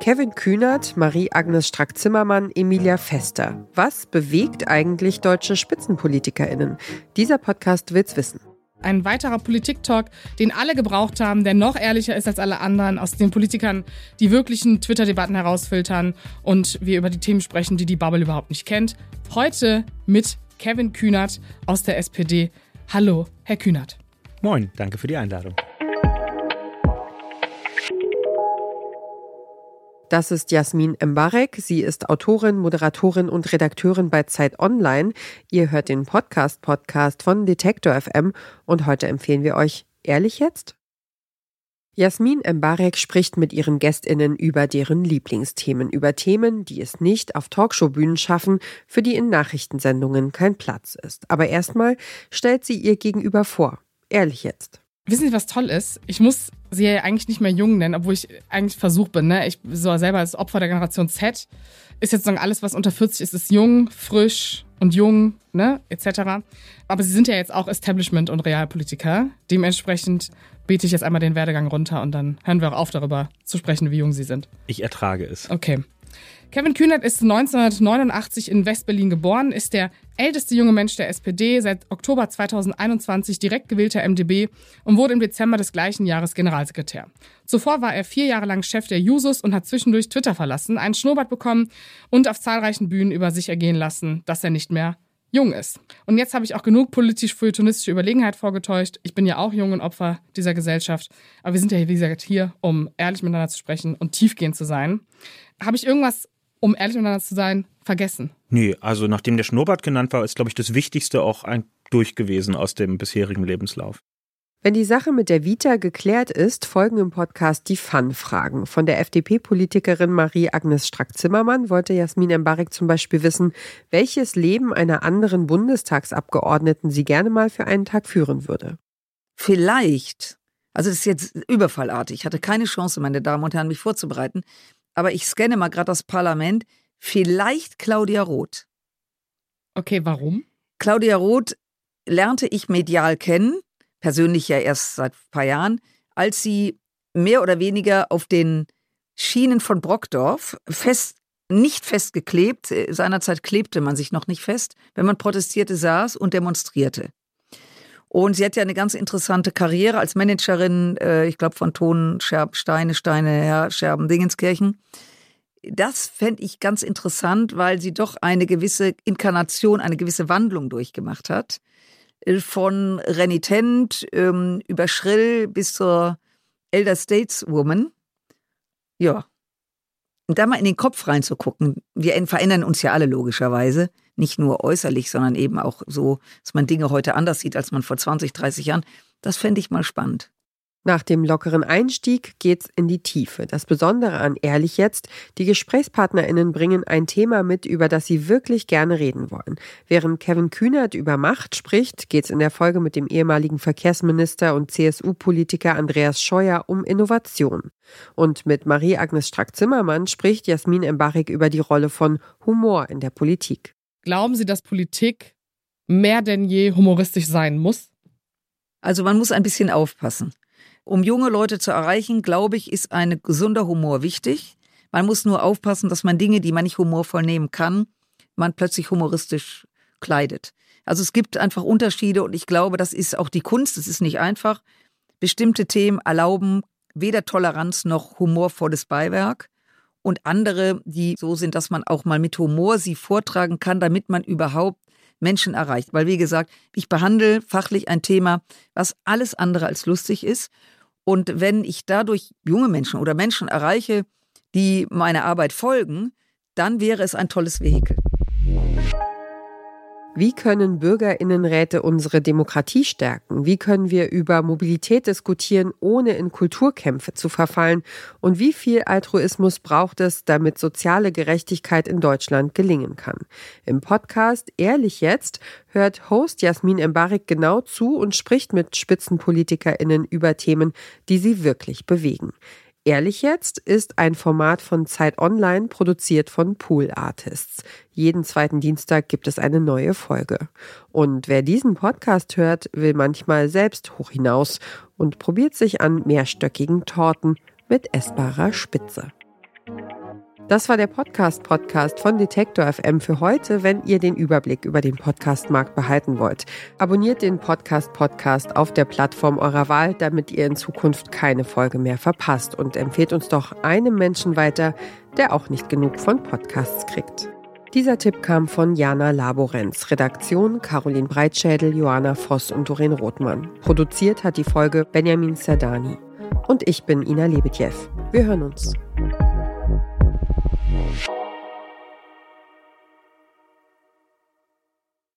Kevin Kühnert, Marie-Agnes Strack-Zimmermann, Emilia Fester. Was bewegt eigentlich deutsche SpitzenpolitikerInnen? Dieser Podcast will's wissen. Ein weiterer Politik-Talk, den alle gebraucht haben, der noch ehrlicher ist als alle anderen, aus den Politikern die wirklichen Twitter-Debatten herausfiltern und wir über die Themen sprechen, die die Bubble überhaupt nicht kennt. Heute mit Kevin Kühnert aus der SPD. Hallo, Herr Kühnert. Moin, danke für die Einladung. Das ist Jasmin Mbarek. Sie ist Autorin, Moderatorin und Redakteurin bei Zeit Online. Ihr hört den Podcast-Podcast von Detektor FM und heute empfehlen wir euch Ehrlich jetzt? Jasmin Mbarek spricht mit ihren GästInnen über deren Lieblingsthemen, über Themen, die es nicht auf Talkshow-Bühnen schaffen, für die in Nachrichtensendungen kein Platz ist. Aber erstmal stellt sie ihr Gegenüber vor. Ehrlich jetzt. Wissen Sie, was toll ist? Ich muss sie ja eigentlich nicht mehr jung nennen, obwohl ich eigentlich versucht bin. Ne? Ich so selber als Opfer der Generation Z ist jetzt sagen, alles, was unter 40 ist, ist jung, frisch und jung, ne, etc. Aber sie sind ja jetzt auch Establishment- und Realpolitiker. Dementsprechend bete ich jetzt einmal den Werdegang runter und dann hören wir auch auf, darüber zu sprechen, wie jung sie sind. Ich ertrage es. Okay. Kevin Kühnert ist 1989 in West-Berlin geboren, ist der älteste junge Mensch der SPD, seit Oktober 2021 direkt gewählter MdB und wurde im Dezember des gleichen Jahres Generalsekretär. Zuvor war er vier Jahre lang Chef der Jusos und hat zwischendurch Twitter verlassen, einen Schnurrbart bekommen und auf zahlreichen Bühnen über sich ergehen lassen, dass er nicht mehr jung ist. Und jetzt habe ich auch genug politisch-feuilletonistische Überlegenheit vorgetäuscht. Ich bin ja auch jung und Opfer dieser Gesellschaft. Aber wir sind ja, wie gesagt, hier, um ehrlich miteinander zu sprechen und tiefgehend zu sein. Habe ich irgendwas um ehrlich miteinander zu sein, vergessen. Nee, also nachdem der Schnurrbart genannt war, ist, glaube ich, das Wichtigste auch ein durch gewesen aus dem bisherigen Lebenslauf. Wenn die Sache mit der Vita geklärt ist, folgen im Podcast die Fun-Fragen. Von der FDP-Politikerin Marie-Agnes Strack-Zimmermann wollte Jasmin Embarek zum Beispiel wissen, welches Leben einer anderen Bundestagsabgeordneten sie gerne mal für einen Tag führen würde. Vielleicht, also das ist jetzt überfallartig, ich hatte keine Chance, meine Damen und Herren, mich vorzubereiten, aber ich scanne mal gerade das Parlament. Vielleicht Claudia Roth. Okay, warum? Claudia Roth lernte ich medial kennen, persönlich ja erst seit ein paar Jahren, als sie mehr oder weniger auf den Schienen von Brockdorf fest, nicht festgeklebt, seinerzeit klebte man sich noch nicht fest, wenn man protestierte, saß und demonstrierte. Und sie hat ja eine ganz interessante Karriere als Managerin, äh, ich glaube von Ton, Scherb, Steine, Steine, Herr Scherben, Dingenskirchen. Das fände ich ganz interessant, weil sie doch eine gewisse Inkarnation, eine gewisse Wandlung durchgemacht hat. Von renitent ähm, über schrill bis zur Elder Stateswoman. Ja. Und da mal in den Kopf reinzugucken. Wir verändern uns ja alle logischerweise nicht nur äußerlich, sondern eben auch so, dass man Dinge heute anders sieht, als man vor 20, 30 Jahren. Das fände ich mal spannend. Nach dem lockeren Einstieg geht's in die Tiefe. Das Besondere an Ehrlich jetzt, die GesprächspartnerInnen bringen ein Thema mit, über das sie wirklich gerne reden wollen. Während Kevin Kühnert über Macht spricht, geht's in der Folge mit dem ehemaligen Verkehrsminister und CSU-Politiker Andreas Scheuer um Innovation. Und mit Marie-Agnes Strack-Zimmermann spricht Jasmin Embarek über die Rolle von Humor in der Politik. Glauben Sie, dass Politik mehr denn je humoristisch sein muss? Also man muss ein bisschen aufpassen. Um junge Leute zu erreichen, glaube ich, ist ein gesunder Humor wichtig. Man muss nur aufpassen, dass man Dinge, die man nicht humorvoll nehmen kann, man plötzlich humoristisch kleidet. Also es gibt einfach Unterschiede und ich glaube, das ist auch die Kunst. Es ist nicht einfach. Bestimmte Themen erlauben weder Toleranz noch humorvolles Beiwerk und andere, die so sind, dass man auch mal mit Humor sie vortragen kann, damit man überhaupt Menschen erreicht. Weil, wie gesagt, ich behandle fachlich ein Thema, was alles andere als lustig ist. Und wenn ich dadurch junge Menschen oder Menschen erreiche, die meiner Arbeit folgen, dann wäre es ein tolles Vehikel. Wie können Bürgerinnenräte unsere Demokratie stärken? Wie können wir über Mobilität diskutieren, ohne in Kulturkämpfe zu verfallen? Und wie viel Altruismus braucht es, damit soziale Gerechtigkeit in Deutschland gelingen kann? Im Podcast Ehrlich jetzt hört Host Jasmin Embarek genau zu und spricht mit Spitzenpolitikerinnen über Themen, die sie wirklich bewegen. Ehrlich jetzt ist ein Format von Zeit Online, produziert von Pool Artists. Jeden zweiten Dienstag gibt es eine neue Folge. Und wer diesen Podcast hört, will manchmal selbst hoch hinaus und probiert sich an mehrstöckigen Torten, mit essbarer Spitze. Das war der Podcast-Podcast von Detektor FM für heute. Wenn ihr den Überblick über den Podcast-Markt behalten wollt, abonniert den Podcast-Podcast auf der Plattform eurer Wahl, damit ihr in Zukunft keine Folge mehr verpasst und empfehlt uns doch einem Menschen weiter, der auch nicht genug von Podcasts kriegt. Dieser Tipp kam von Jana Laborenz, Redaktion Caroline Breitschädel, Johanna Voss und Doreen Rothmann. Produziert hat die Folge Benjamin Serdani. Und ich bin Ina Lebetjew. Wir hören uns.